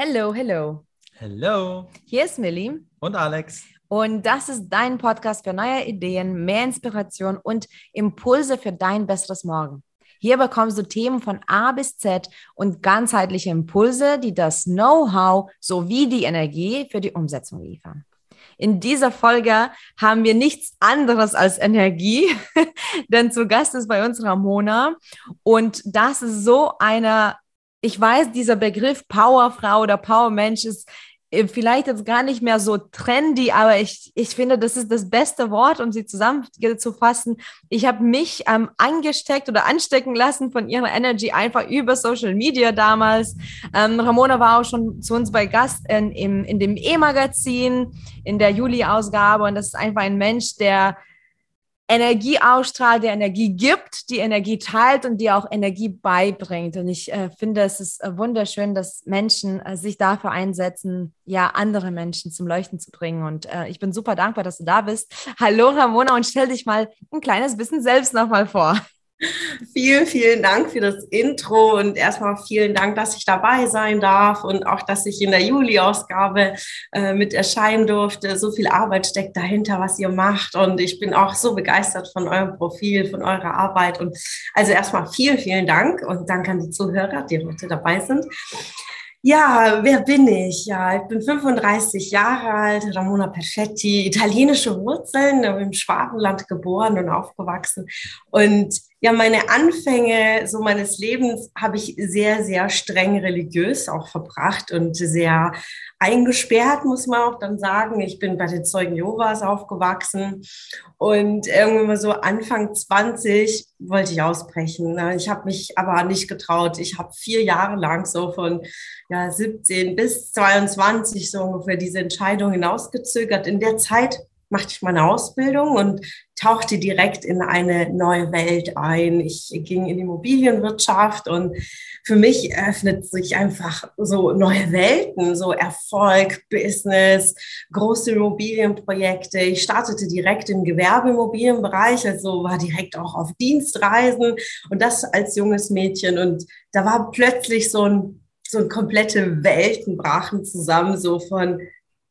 Hello, hello. Hello. Hier ist Millie. Und Alex. Und das ist dein Podcast für neue Ideen, mehr Inspiration und Impulse für dein besseres Morgen. Hier bekommst du Themen von A bis Z und ganzheitliche Impulse, die das Know-how sowie die Energie für die Umsetzung liefern. In dieser Folge haben wir nichts anderes als Energie, denn zu Gast ist bei uns Ramona und das ist so eine ich weiß, dieser Begriff Powerfrau oder Powermensch ist äh, vielleicht jetzt gar nicht mehr so trendy, aber ich, ich finde, das ist das beste Wort, um sie zusammenzufassen. Ich habe mich ähm, angesteckt oder anstecken lassen von ihrer Energy einfach über Social Media damals. Ähm, Ramona war auch schon zu uns bei Gast in, in, in dem E-Magazin, in der Juli-Ausgabe und das ist einfach ein Mensch, der Energie ausstrahlt, der Energie gibt, die Energie teilt und die auch Energie beibringt. Und ich äh, finde, es ist äh, wunderschön, dass Menschen äh, sich dafür einsetzen, ja, andere Menschen zum Leuchten zu bringen. Und äh, ich bin super dankbar, dass du da bist. Hallo Ramona und stell dich mal ein kleines bisschen selbst nochmal vor. Vielen, vielen Dank für das Intro und erstmal vielen Dank, dass ich dabei sein darf und auch, dass ich in der Juli-Ausgabe äh, mit erscheinen durfte. So viel Arbeit steckt dahinter, was ihr macht und ich bin auch so begeistert von eurem Profil, von eurer Arbeit und also erstmal vielen, vielen Dank und danke an die Zuhörer, die heute dabei sind. Ja, wer bin ich? Ja, ich bin 35 Jahre alt, Ramona Perfetti, italienische Wurzeln, im Schwabenland geboren und aufgewachsen. Und ja, meine Anfänge so meines Lebens habe ich sehr, sehr streng religiös auch verbracht und sehr eingesperrt, muss man auch dann sagen. Ich bin bei den Zeugen Jehovas aufgewachsen und irgendwann mal so Anfang 20 wollte ich ausbrechen. Ne? Ich habe mich aber nicht getraut. Ich habe vier Jahre lang so von ja, 17 bis 22 so ungefähr diese Entscheidung hinausgezögert. In der Zeit machte ich meine Ausbildung und tauchte direkt in eine neue Welt ein. Ich ging in die Immobilienwirtschaft und für mich öffnet sich einfach so neue Welten, so Erfolg, Business, große Immobilienprojekte. Ich startete direkt im Gewerbeimmobilienbereich, also war direkt auch auf Dienstreisen und das als junges Mädchen und da war plötzlich so ein so ein komplette Welten brachen zusammen, so von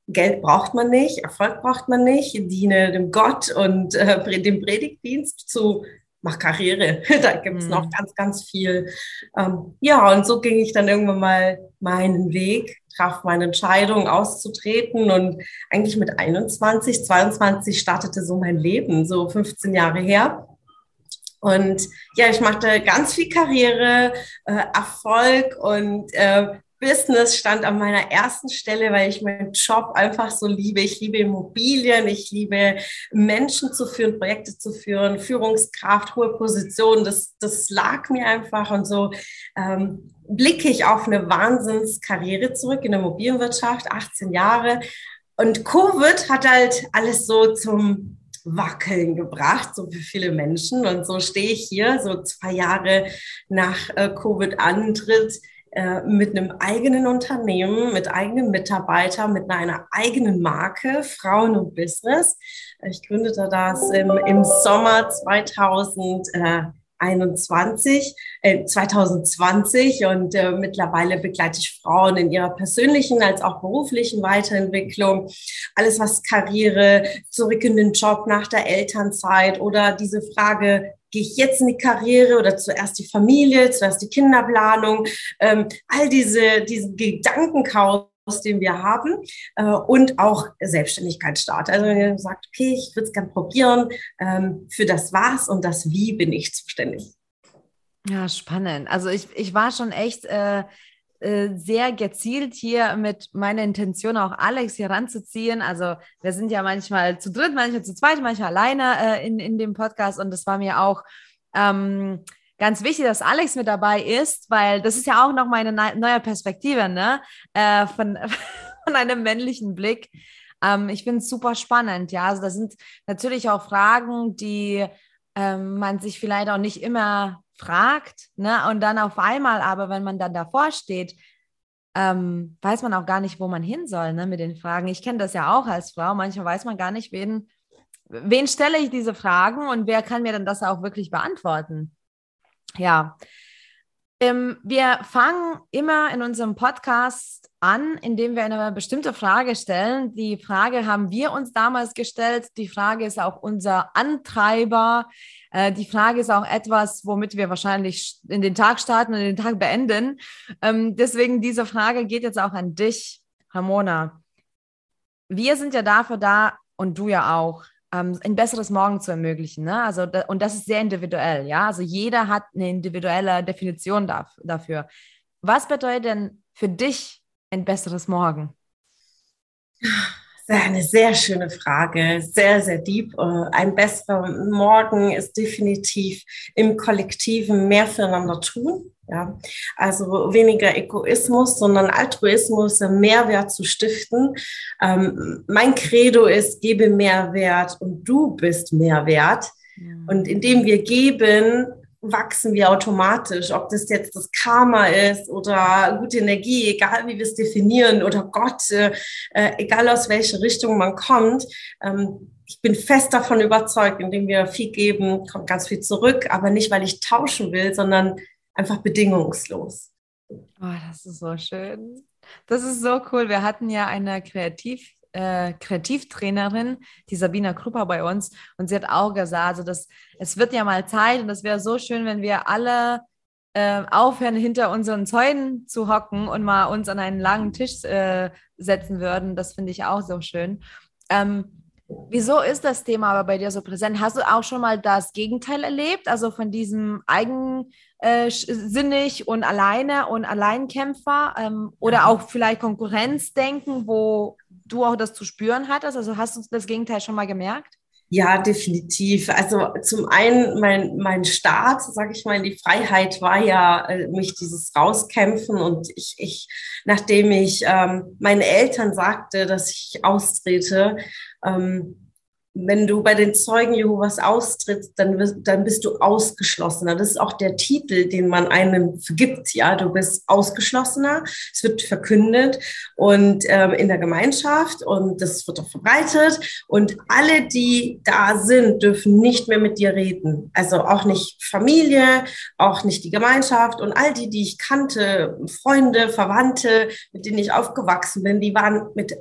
Geld braucht man nicht, Erfolg braucht man nicht, diene dem Gott und äh, dem Predigtdienst zu mach Karriere. da gibt es mhm. noch ganz, ganz viel. Ähm, ja, und so ging ich dann irgendwann mal meinen Weg, traf meine Entscheidung auszutreten und eigentlich mit 21, 22 startete so mein Leben, so 15 Jahre her. Und ja, ich machte ganz viel Karriere, äh, Erfolg und äh, Business stand an meiner ersten Stelle, weil ich meinen Job einfach so liebe. Ich liebe Immobilien, ich liebe Menschen zu führen, Projekte zu führen, Führungskraft, hohe Positionen. Das, das lag mir einfach und so ähm, blicke ich auf eine Wahnsinnskarriere zurück in der Immobilienwirtschaft, 18 Jahre. Und Covid hat halt alles so zum Wackeln gebracht, so für viele Menschen. Und so stehe ich hier, so zwei Jahre nach äh, Covid-Antritt äh, mit einem eigenen Unternehmen, mit eigenen Mitarbeitern, mit einer eigenen Marke, Frauen und Business. Ich gründete das im, im Sommer 2021, äh, 2020 und äh, mittlerweile begleite ich Frauen in ihrer persönlichen als auch beruflichen Weiterentwicklung. Alles, was Karriere, zurück in den Job nach der Elternzeit oder diese Frage, gehe ich jetzt in die Karriere oder zuerst die Familie, zuerst die Kinderplanung, ähm, all diese, diesen Gedankenchaos den wir haben äh, und auch Selbstständigkeitsstart. Also wenn ihr sagt, okay, ich würde es gerne probieren, ähm, für das Was und das Wie bin ich zuständig. Ja, spannend. Also ich, ich war schon echt äh, äh, sehr gezielt hier mit meiner Intention auch Alex hier ranzuziehen. Also wir sind ja manchmal zu dritt, manchmal zu zweit, manchmal alleine äh, in, in dem Podcast und das war mir auch ähm, ganz wichtig, dass Alex mit dabei ist, weil das ist ja auch noch meine neue Perspektive ne? Äh, von, von einem männlichen Blick. Ähm, ich finde es super spannend, ja. Also das sind natürlich auch Fragen, die ähm, man sich vielleicht auch nicht immer fragt, ne? Und dann auf einmal, aber wenn man dann davor steht, ähm, weiß man auch gar nicht, wo man hin soll, ne, mit den Fragen. Ich kenne das ja auch als Frau. Manchmal weiß man gar nicht, wen, wen stelle ich diese Fragen und wer kann mir dann das auch wirklich beantworten. Ja. Ähm, wir fangen immer in unserem Podcast an, indem wir eine bestimmte Frage stellen. Die Frage haben wir uns damals gestellt. Die Frage ist auch unser Antreiber. Äh, die Frage ist auch etwas, womit wir wahrscheinlich in den Tag starten und den Tag beenden. Ähm, deswegen diese Frage geht jetzt auch an dich, Ramona. Wir sind ja dafür da und du ja auch, ähm, ein besseres Morgen zu ermöglichen. Ne? Also, da, und das ist sehr individuell, ja. Also jeder hat eine individuelle Definition da, dafür. Was bedeutet denn für dich ein besseres Morgen? Das ist eine sehr schöne Frage, sehr, sehr deep. Äh, ein besserer Morgen ist definitiv im Kollektiven mehr füreinander tun. Ja, also weniger Egoismus, sondern Altruismus, Mehrwert zu stiften. Ähm, mein Credo ist, gebe Mehrwert und du bist Mehrwert. Und indem wir geben, wachsen wir automatisch, ob das jetzt das Karma ist oder gute Energie, egal wie wir es definieren oder Gott, äh, äh, egal aus welche Richtung man kommt. Ähm, ich bin fest davon überzeugt, indem wir viel geben, kommt ganz viel zurück, aber nicht, weil ich tauschen will, sondern einfach bedingungslos. Oh, das ist so schön. Das ist so cool. Wir hatten ja eine Kreativ, äh, Kreativtrainerin, die Sabina Krupper bei uns, und sie hat auch gesagt, also das, es wird ja mal Zeit und es wäre so schön, wenn wir alle äh, aufhören, hinter unseren Zäunen zu hocken und mal uns an einen langen Tisch äh, setzen würden. Das finde ich auch so schön. Ähm, Wieso ist das Thema aber bei dir so präsent? Hast du auch schon mal das Gegenteil erlebt? Also von diesem eigensinnig äh, und alleine und Alleinkämpfer ähm, oder auch vielleicht Konkurrenzdenken, wo du auch das zu spüren hattest? Also hast du das Gegenteil schon mal gemerkt? Ja, definitiv. Also zum einen mein, mein Start, sage ich mal, in die Freiheit war ja äh, mich dieses Rauskämpfen und ich, ich nachdem ich ähm, meinen Eltern sagte, dass ich austrete, ähm, wenn du bei den Zeugen Jehovas austrittst, dann, dann bist du ausgeschlossener. Das ist auch der Titel, den man einem vergibt. Ja, du bist ausgeschlossener. Es wird verkündet und ähm, in der Gemeinschaft und das wird auch verbreitet. Und alle, die da sind, dürfen nicht mehr mit dir reden. Also auch nicht Familie, auch nicht die Gemeinschaft und all die, die ich kannte, Freunde, Verwandte, mit denen ich aufgewachsen bin, die waren mit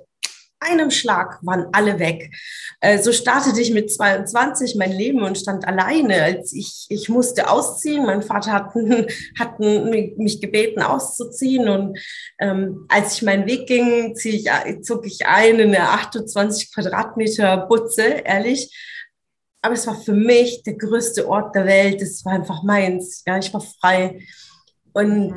einem Schlag waren alle weg. Äh, so startete ich mit 22 mein Leben und stand alleine, als ich, ich musste ausziehen. Mein Vater hat, hat mich gebeten, auszuziehen. Und ähm, als ich meinen Weg ging, ich, zog ich ein in eine 28 Quadratmeter Butze, ehrlich. Aber es war für mich der größte Ort der Welt. Es war einfach meins. Ja, ich war frei. Und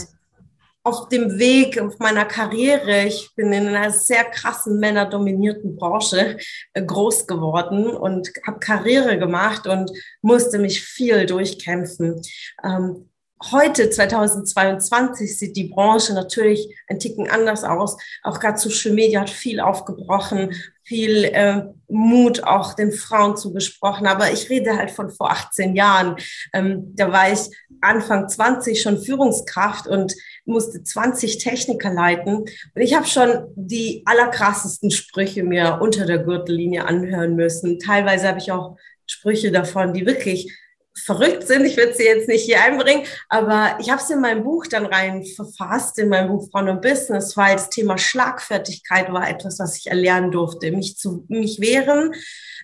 auf dem Weg auf meiner Karriere, ich bin in einer sehr krassen männerdominierten Branche äh, groß geworden und habe Karriere gemacht und musste mich viel durchkämpfen. Ähm, heute, 2022, sieht die Branche natürlich ein Ticken anders aus. Auch gerade Social Media hat viel aufgebrochen, viel äh, Mut auch den Frauen zugesprochen. Aber ich rede halt von vor 18 Jahren. Ähm, da war ich Anfang 20 schon Führungskraft und musste 20 Techniker leiten. Und ich habe schon die allerkrassesten Sprüche mir unter der Gürtellinie anhören müssen. Teilweise habe ich auch Sprüche davon, die wirklich verrückt sind. Ich würde sie jetzt nicht hier einbringen, aber ich habe es in meinem Buch dann rein verfasst, in meinem Buch Frauen und Business, weil das Thema Schlagfertigkeit war etwas, was ich erlernen durfte, mich zu mich wehren,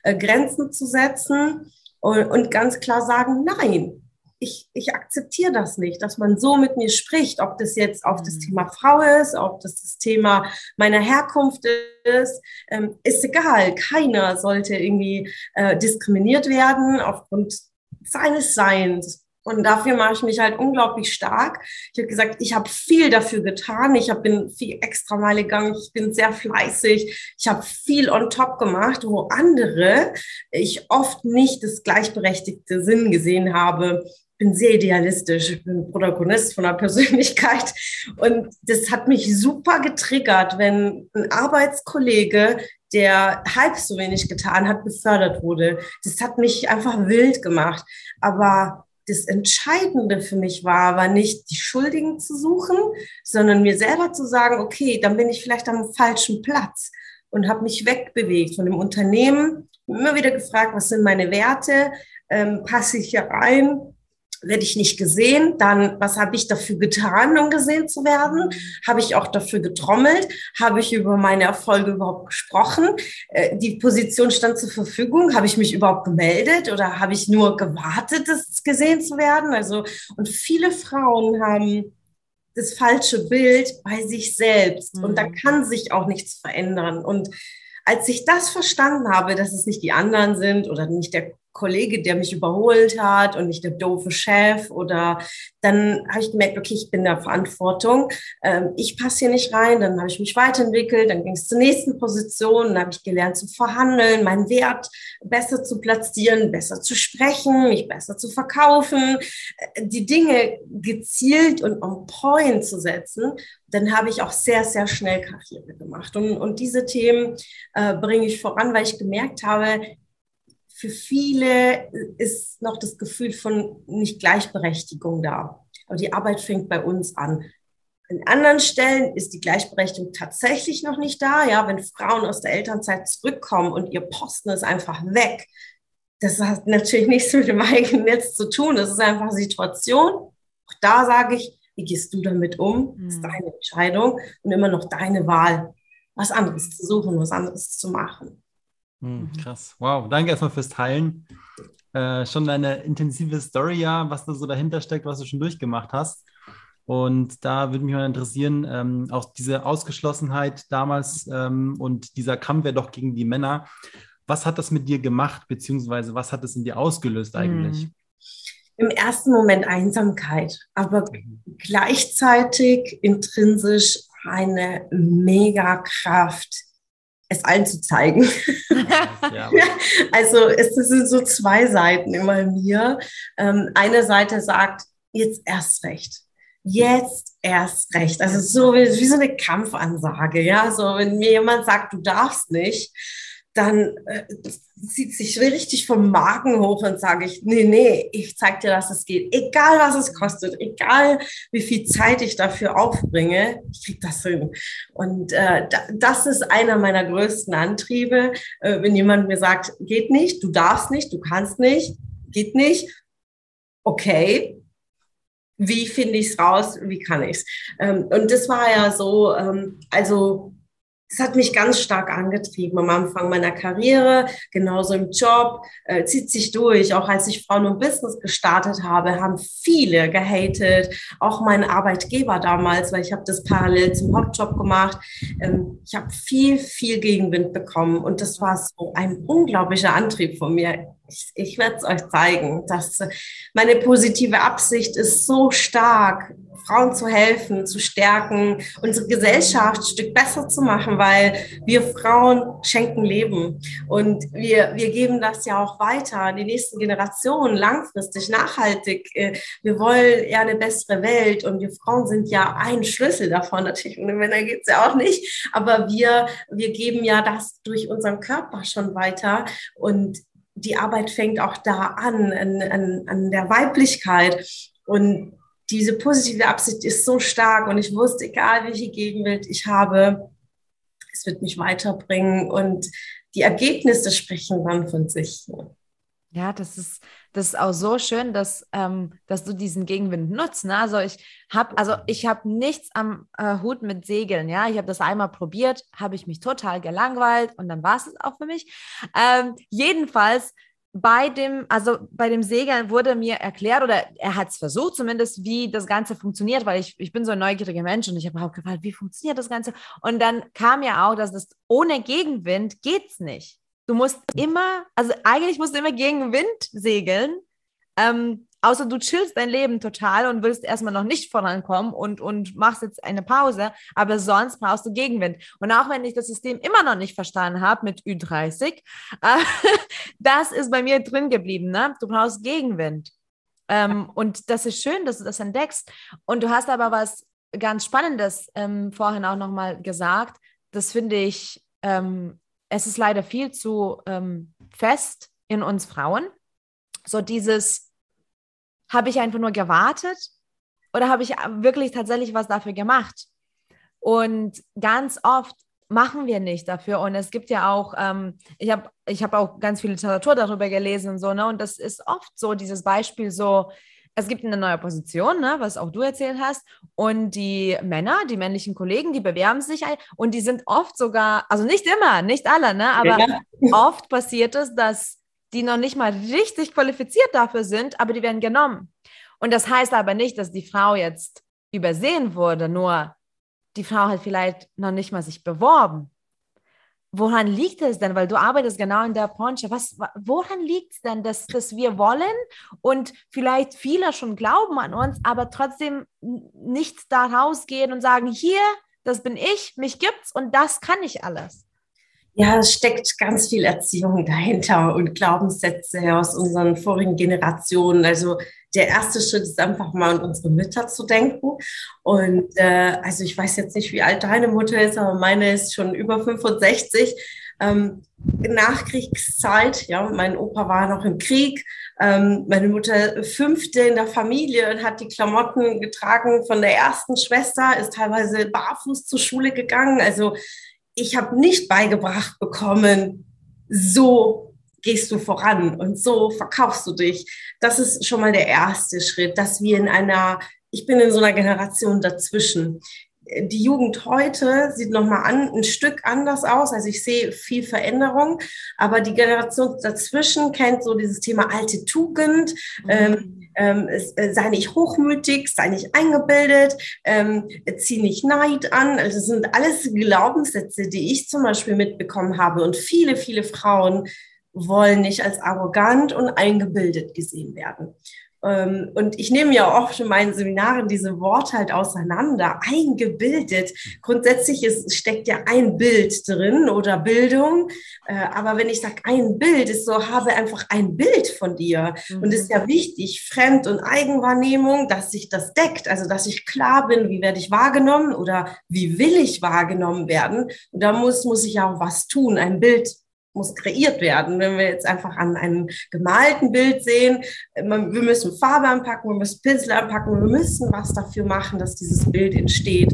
äh, Grenzen zu setzen und, und ganz klar sagen, nein, ich, ich akzeptiere das nicht, dass man so mit mir spricht, ob das jetzt auf das mhm. Thema Frau ist, ob das das Thema meiner Herkunft ist, ähm, ist egal. Keiner sollte irgendwie äh, diskriminiert werden aufgrund seines Seins. Und dafür mache ich mich halt unglaublich stark. Ich habe gesagt, ich habe viel dafür getan. Ich hab, bin viel extra Meile gegangen. Ich bin sehr fleißig. Ich habe viel on top gemacht, wo andere ich oft nicht das gleichberechtigte Sinn gesehen habe. Bin sehr idealistisch. Ich bin Protagonist von der Persönlichkeit. Und das hat mich super getriggert, wenn ein Arbeitskollege der halb so wenig getan hat, befördert wurde. Das hat mich einfach wild gemacht. Aber das Entscheidende für mich war, war nicht die Schuldigen zu suchen, sondern mir selber zu sagen, okay, dann bin ich vielleicht am falschen Platz und habe mich wegbewegt von dem Unternehmen, immer wieder gefragt, was sind meine Werte, ähm, passe ich hier rein, werde ich nicht gesehen, dann was habe ich dafür getan, um gesehen zu werden? Habe ich auch dafür getrommelt? Habe ich über meine Erfolge überhaupt gesprochen? Äh, die Position stand zur Verfügung. Habe ich mich überhaupt gemeldet oder habe ich nur gewartet, das gesehen zu werden? Also und viele Frauen haben das falsche Bild bei sich selbst und da mhm. kann sich auch nichts verändern und als ich das verstanden habe, dass es nicht die anderen sind oder nicht der Kollege, der mich überholt hat und nicht der doofe Chef oder dann habe ich gemerkt, okay, ich bin in der Verantwortung, ähm, ich passe hier nicht rein, dann habe ich mich weiterentwickelt, dann ging es zur nächsten Position, dann habe ich gelernt zu verhandeln, meinen Wert besser zu platzieren, besser zu sprechen, mich besser zu verkaufen, äh, die Dinge gezielt und on point zu setzen, dann habe ich auch sehr, sehr schnell Karriere gemacht. Und, und diese Themen äh, bringe ich voran, weil ich gemerkt habe, für viele ist noch das Gefühl von nicht Gleichberechtigung da. Aber die Arbeit fängt bei uns an. An anderen Stellen ist die Gleichberechtigung tatsächlich noch nicht da. Ja, wenn Frauen aus der Elternzeit zurückkommen und ihr Posten ist einfach weg, das hat natürlich nichts mit dem eigenen Netz zu tun. Das ist einfach Situation. Auch da sage ich, wie gehst du damit um? Das ist hm. deine Entscheidung und immer noch deine Wahl, was anderes zu suchen, was anderes zu machen. Hm, mhm. krass. Wow. Danke erstmal fürs Teilen. Äh, schon eine intensive Story, ja, was da so dahinter steckt, was du schon durchgemacht hast. Und da würde mich mal interessieren, ähm, auch diese Ausgeschlossenheit damals ähm, und dieser Kampf ja doch gegen die Männer. Was hat das mit dir gemacht, beziehungsweise was hat es in dir ausgelöst eigentlich? Im ersten Moment Einsamkeit, aber mhm. gleichzeitig intrinsisch eine mega Kraft, es allen zu zeigen. Ja. also es, es, sind so zwei Seiten immer in mir. Ähm, eine Seite sagt, jetzt erst recht. Jetzt erst recht. Also so wie, wie so eine Kampfansage. Ja, so wenn mir jemand sagt, du darfst nicht, dann äh, zieht sich richtig vom Magen hoch und sage ich, nee, nee, ich zeig dir, dass es geht. Egal, was es kostet, egal, wie viel Zeit ich dafür aufbringe, ich krieg das hin. Und äh, das ist einer meiner größten Antriebe, äh, wenn jemand mir sagt, geht nicht, du darfst nicht, du kannst nicht, geht nicht, okay, wie finde ich es raus, wie kann ich es? Ähm, und das war ja so, ähm, also das hat mich ganz stark angetrieben am Anfang meiner Karriere, genauso im Job, äh, zieht sich durch. Auch als ich Frauen und Business gestartet habe, haben viele gehatet, auch mein Arbeitgeber damals, weil ich habe das parallel zum Hauptjob gemacht. Ähm, ich habe viel, viel Gegenwind bekommen und das war so ein unglaublicher Antrieb von mir. Ich, ich werde es euch zeigen, dass meine positive Absicht ist so stark, Frauen zu helfen, zu stärken, unsere Gesellschaft ein Stück besser zu machen, weil wir Frauen schenken Leben und wir, wir geben das ja auch weiter an die nächsten Generationen, langfristig, nachhaltig. Äh, wir wollen ja eine bessere Welt und wir Frauen sind ja ein Schlüssel davon natürlich. Und den Männern geht es ja auch nicht, aber wir, wir geben ja das durch unseren Körper schon weiter und die Arbeit fängt auch da an, an, an, an der Weiblichkeit. Und diese positive Absicht ist so stark und ich wusste, egal wie viel Gegenwind ich habe, es wird mich weiterbringen und die Ergebnisse sprechen dann von sich. Ja, das ist, das ist auch so schön, dass, ähm, dass du diesen Gegenwind nutzt. Ne? Also ich habe also ich habe nichts am äh, Hut mit Segeln. Ja, ich habe das einmal probiert, habe ich mich total gelangweilt und dann war es auch für mich. Ähm, jedenfalls bei dem, also bei dem Segeln wurde mir erklärt, oder er hat es versucht zumindest, wie das Ganze funktioniert, weil ich, ich bin so ein neugieriger Mensch und ich habe auch gefragt, wie funktioniert das Ganze? Und dann kam ja auch, dass das ohne Gegenwind geht's nicht. Du musst immer, also eigentlich musst du immer gegen Wind segeln, ähm, außer du chillst dein Leben total und willst erstmal noch nicht vorankommen und, und machst jetzt eine Pause, aber sonst brauchst du Gegenwind. Und auch wenn ich das System immer noch nicht verstanden habe mit Ü30, äh, das ist bei mir drin geblieben. Ne? Du brauchst Gegenwind. Ähm, und das ist schön, dass du das entdeckst. Und du hast aber was ganz Spannendes ähm, vorhin auch nochmal gesagt. Das finde ich, ähm, es ist leider viel zu ähm, fest in uns Frauen. So dieses, habe ich einfach nur gewartet oder habe ich wirklich tatsächlich was dafür gemacht? Und ganz oft machen wir nicht dafür. Und es gibt ja auch, ähm, ich habe ich hab auch ganz viel Literatur darüber gelesen und so, ne? Und das ist oft so, dieses Beispiel so, es gibt eine neue Position, ne, was auch du erzählt hast. Und die Männer, die männlichen Kollegen, die bewerben sich und die sind oft sogar, also nicht immer, nicht alle, ne, aber ja. oft passiert es, dass die noch nicht mal richtig qualifiziert dafür sind, aber die werden genommen. Und das heißt aber nicht, dass die Frau jetzt übersehen wurde, nur die Frau hat vielleicht noch nicht mal sich beworben. Woran liegt es denn? Weil du arbeitest genau in der Branche. Was, woran liegt es denn, dass, dass wir wollen und vielleicht viele schon glauben an uns, aber trotzdem nicht da rausgehen und sagen, hier, das bin ich, mich gibt's und das kann ich alles? Ja, es steckt ganz viel Erziehung dahinter und Glaubenssätze aus unseren vorigen Generationen. Also der erste Schritt ist einfach mal an unsere Mütter zu denken. Und äh, also ich weiß jetzt nicht, wie alt deine Mutter ist, aber meine ist schon über 65. Ähm, Nachkriegszeit, ja, mein Opa war noch im Krieg, ähm, meine Mutter fünfte in der Familie und hat die Klamotten getragen von der ersten Schwester, ist teilweise barfuß zur Schule gegangen. Also ich habe nicht beigebracht bekommen, so gehst du voran und so verkaufst du dich. Das ist schon mal der erste Schritt, dass wir in einer, ich bin in so einer Generation dazwischen. Die Jugend heute sieht nochmal an, ein Stück anders aus. Also ich sehe viel Veränderung, aber die Generation dazwischen kennt so dieses Thema alte Tugend. Mhm. Ähm, ähm, äh, sei nicht hochmütig, sei nicht eingebildet, ähm, zieh nicht Neid an. Also das sind alles Glaubenssätze, die ich zum Beispiel mitbekommen habe. Und viele, viele Frauen wollen nicht als arrogant und eingebildet gesehen werden. Ähm, und ich nehme ja oft in meinen Seminaren diese Worte halt auseinander, eingebildet. Grundsätzlich ist, steckt ja ein Bild drin oder Bildung. Äh, aber wenn ich sage ein Bild, ist so, habe einfach ein Bild von dir. Mhm. Und ist ja wichtig, Fremd- und Eigenwahrnehmung, dass sich das deckt. Also, dass ich klar bin, wie werde ich wahrgenommen oder wie will ich wahrgenommen werden. Und da muss, muss ich ja auch was tun, ein Bild muss kreiert werden. Wenn wir jetzt einfach an einem gemalten Bild sehen, wir müssen Farbe anpacken, wir müssen Pinsel anpacken, wir müssen was dafür machen, dass dieses Bild entsteht.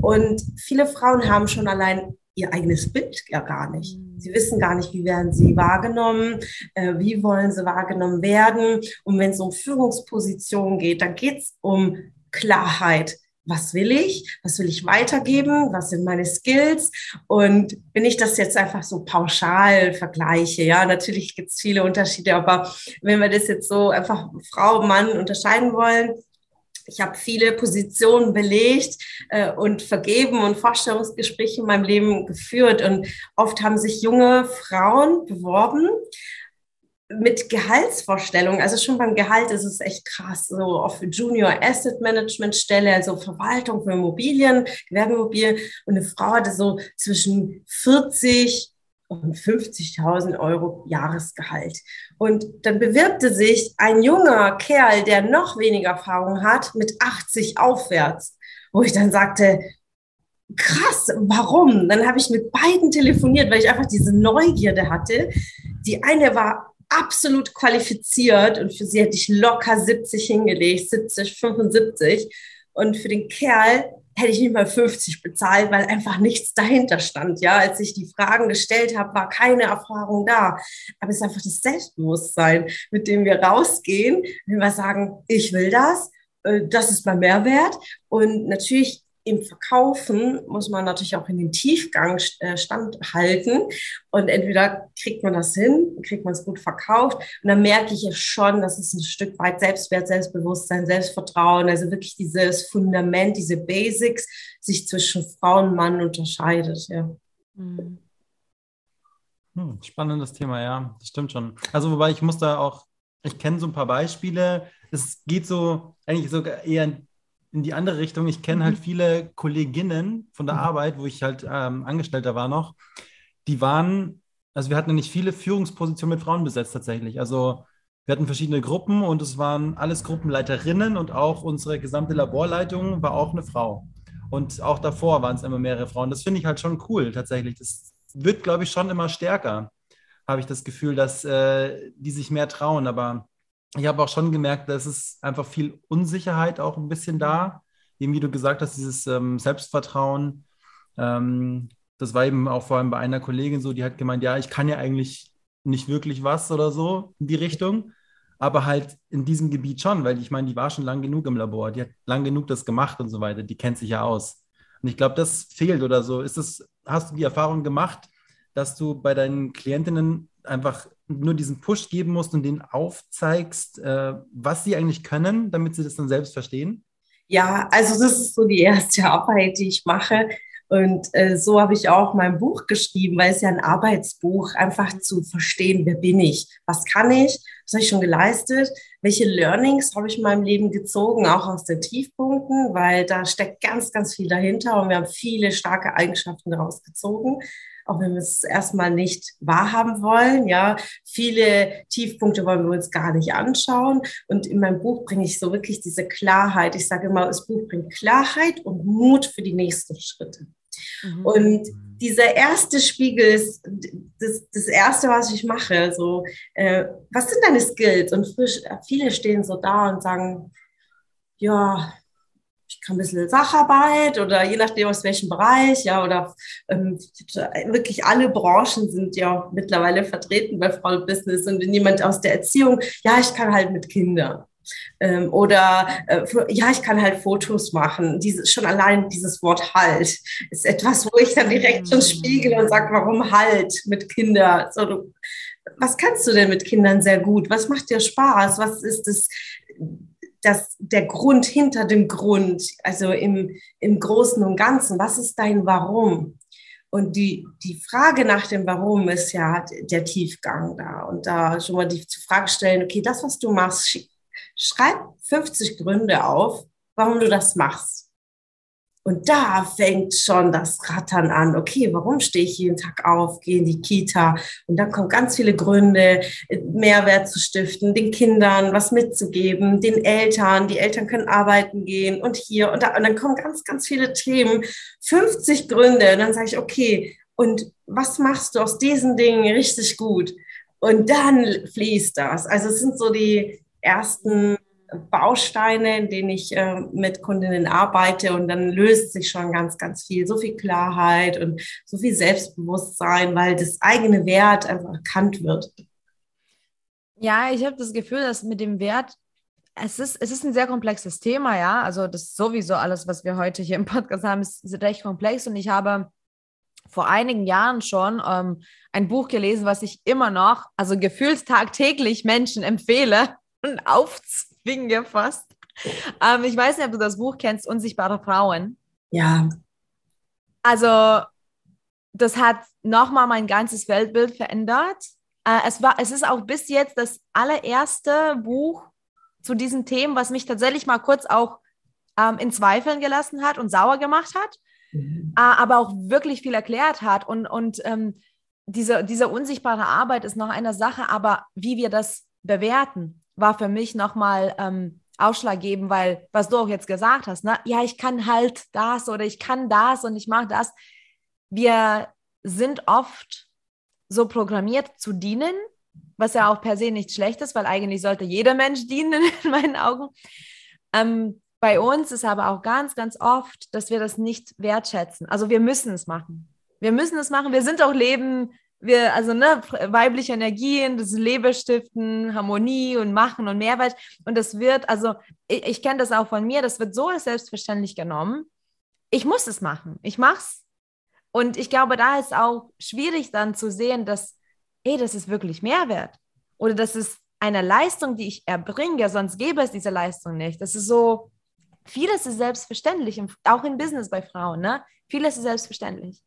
Und viele Frauen haben schon allein ihr eigenes Bild ja gar nicht. Sie wissen gar nicht, wie werden sie wahrgenommen, äh, wie wollen sie wahrgenommen werden. Und wenn es um Führungspositionen geht, dann geht es um Klarheit was will ich, was will ich weitergeben, was sind meine Skills? Und wenn ich das jetzt einfach so pauschal vergleiche, ja, natürlich gibt es viele Unterschiede, aber wenn wir das jetzt so einfach Frau, Mann unterscheiden wollen, ich habe viele Positionen belegt äh, und vergeben und Vorstellungsgespräche in meinem Leben geführt. Und oft haben sich junge Frauen beworben mit Gehaltsvorstellungen, also schon beim Gehalt ist es echt krass, so auf Junior Asset Management Stelle, also Verwaltung für Immobilien, Gewerbeimmobilien und eine Frau hatte so zwischen 40 und 50.000 Euro Jahresgehalt. Und dann bewirbte sich ein junger Kerl, der noch weniger Erfahrung hat, mit 80 aufwärts, wo ich dann sagte, krass, warum? Dann habe ich mit beiden telefoniert, weil ich einfach diese Neugierde hatte. Die eine war absolut qualifiziert und für sie hätte ich locker 70 hingelegt, 70, 75. Und für den Kerl hätte ich nicht mal 50 bezahlt, weil einfach nichts dahinter stand. Ja, als ich die Fragen gestellt habe, war keine Erfahrung da. Aber es ist einfach das Selbstbewusstsein, mit dem wir rausgehen, wenn wir sagen, ich will das, äh, das ist mein Mehrwert. Und natürlich im Verkaufen muss man natürlich auch in den Tiefgang äh, standhalten. Und entweder kriegt man das hin, kriegt man es gut verkauft. Und dann merke ich es schon, dass es ein Stück weit Selbstwert, Selbstbewusstsein, Selbstvertrauen, also wirklich dieses Fundament, diese Basics sich zwischen Frau und Mann unterscheidet. Ja. Hm, spannendes Thema, ja, das stimmt schon. Also, wobei ich muss da auch, ich kenne so ein paar Beispiele. Es geht so eigentlich sogar eher in die andere Richtung. Ich kenne halt mhm. viele Kolleginnen von der mhm. Arbeit, wo ich halt ähm, Angestellter war noch, die waren, also wir hatten nicht viele Führungspositionen mit Frauen besetzt tatsächlich. Also wir hatten verschiedene Gruppen und es waren alles Gruppenleiterinnen und auch unsere gesamte Laborleitung war auch eine Frau. Und auch davor waren es immer mehrere Frauen. Das finde ich halt schon cool tatsächlich. Das wird, glaube ich, schon immer stärker, habe ich das Gefühl, dass äh, die sich mehr trauen. Aber ich habe auch schon gemerkt, dass es einfach viel Unsicherheit auch ein bisschen da. Eben wie du gesagt hast, dieses ähm, Selbstvertrauen. Ähm, das war eben auch vor allem bei einer Kollegin so, die hat gemeint, ja, ich kann ja eigentlich nicht wirklich was oder so in die Richtung. aber halt in diesem Gebiet schon, weil ich meine, die war schon lang genug im Labor, die hat lang genug das gemacht und so weiter, die kennt sich ja aus. Und ich glaube, das fehlt oder so. Ist es, hast du die Erfahrung gemacht, dass du bei deinen Klientinnen einfach nur diesen Push geben musst und denen aufzeigst, äh, was sie eigentlich können, damit sie das dann selbst verstehen? Ja, also das ist so die erste Arbeit, die ich mache. Und äh, so habe ich auch mein Buch geschrieben, weil es ja ein Arbeitsbuch, einfach zu verstehen, wer bin ich, was kann ich, was habe ich schon geleistet, welche Learnings habe ich in meinem Leben gezogen, auch aus den Tiefpunkten, weil da steckt ganz, ganz viel dahinter und wir haben viele starke Eigenschaften daraus gezogen auch wenn wir es erstmal nicht wahrhaben wollen. Ja, viele Tiefpunkte wollen wir uns gar nicht anschauen. Und in meinem Buch bringe ich so wirklich diese Klarheit. Ich sage immer, das Buch bringt Klarheit und Mut für die nächsten Schritte. Mhm. Und dieser erste Spiegel ist das, das erste, was ich mache. So, äh, was sind deine Skills? Und frisch, viele stehen so da und sagen, ja, ich kann ein bisschen Sacharbeit oder je nachdem aus welchem Bereich, ja, oder ähm, wirklich alle Branchen sind ja mittlerweile vertreten bei Frau Business und wenn jemand aus der Erziehung, ja, ich kann halt mit Kindern. Ähm, oder äh, ja, ich kann halt Fotos machen. Dieses, schon allein dieses Wort halt ist etwas, wo ich dann direkt schon spiegel und sage, warum halt mit Kindern? So, du, was kannst du denn mit Kindern sehr gut? Was macht dir Spaß? Was ist das? Das, der Grund hinter dem Grund, also im, im Großen und Ganzen, was ist dein Warum? Und die, die Frage nach dem Warum ist ja der Tiefgang da. Und da schon mal die Frage stellen, okay, das, was du machst, schreib 50 Gründe auf, warum du das machst. Und da fängt schon das Rattern an. Okay, warum stehe ich jeden Tag auf, gehe in die Kita? Und dann kommen ganz viele Gründe, Mehrwert zu stiften, den Kindern was mitzugeben, den Eltern. Die Eltern können arbeiten gehen und hier und da. Und dann kommen ganz, ganz viele Themen, 50 Gründe. Und dann sage ich, okay, und was machst du aus diesen Dingen richtig gut? Und dann fließt das. Also es sind so die ersten Bausteine, in denen ich äh, mit Kundinnen arbeite und dann löst sich schon ganz, ganz viel, so viel Klarheit und so viel Selbstbewusstsein, weil das eigene Wert einfach erkannt wird. Ja, ich habe das Gefühl, dass mit dem Wert, es ist, es ist ein sehr komplexes Thema, ja. Also das ist sowieso alles, was wir heute hier im Podcast haben, ist, ist recht komplex und ich habe vor einigen Jahren schon ähm, ein Buch gelesen, was ich immer noch, also gefühlt tagtäglich Menschen empfehle und aufziehe Finger fast. Ähm, ich weiß nicht, ob du das Buch kennst, Unsichtbare Frauen. Ja. Also, das hat nochmal mein ganzes Weltbild verändert. Äh, es, war, es ist auch bis jetzt das allererste Buch zu diesen Themen, was mich tatsächlich mal kurz auch ähm, in Zweifeln gelassen hat und sauer gemacht hat, mhm. äh, aber auch wirklich viel erklärt hat. Und, und ähm, diese, diese unsichtbare Arbeit ist noch eine Sache, aber wie wir das bewerten, war für mich nochmal ähm, ausschlaggebend, weil, was du auch jetzt gesagt hast, ne? ja, ich kann halt das oder ich kann das und ich mache das. Wir sind oft so programmiert zu dienen, was ja auch per se nicht schlecht ist, weil eigentlich sollte jeder Mensch dienen in meinen Augen. Ähm, bei uns ist aber auch ganz, ganz oft, dass wir das nicht wertschätzen. Also wir müssen es machen. Wir müssen es machen. Wir sind auch Leben wir, also ne, weibliche Energien, das Leben stiften, Harmonie und Machen und Mehrwert. Und das wird, also ich, ich kenne das auch von mir, das wird so selbstverständlich genommen. Ich muss es machen. Ich mach's. Und ich glaube, da ist auch schwierig dann zu sehen, dass, ey, das ist wirklich Mehrwert. Oder das ist eine Leistung, die ich erbringe, sonst gäbe es diese Leistung nicht. Das ist so, vieles ist selbstverständlich, auch im Business bei Frauen, ne? Vieles ist selbstverständlich.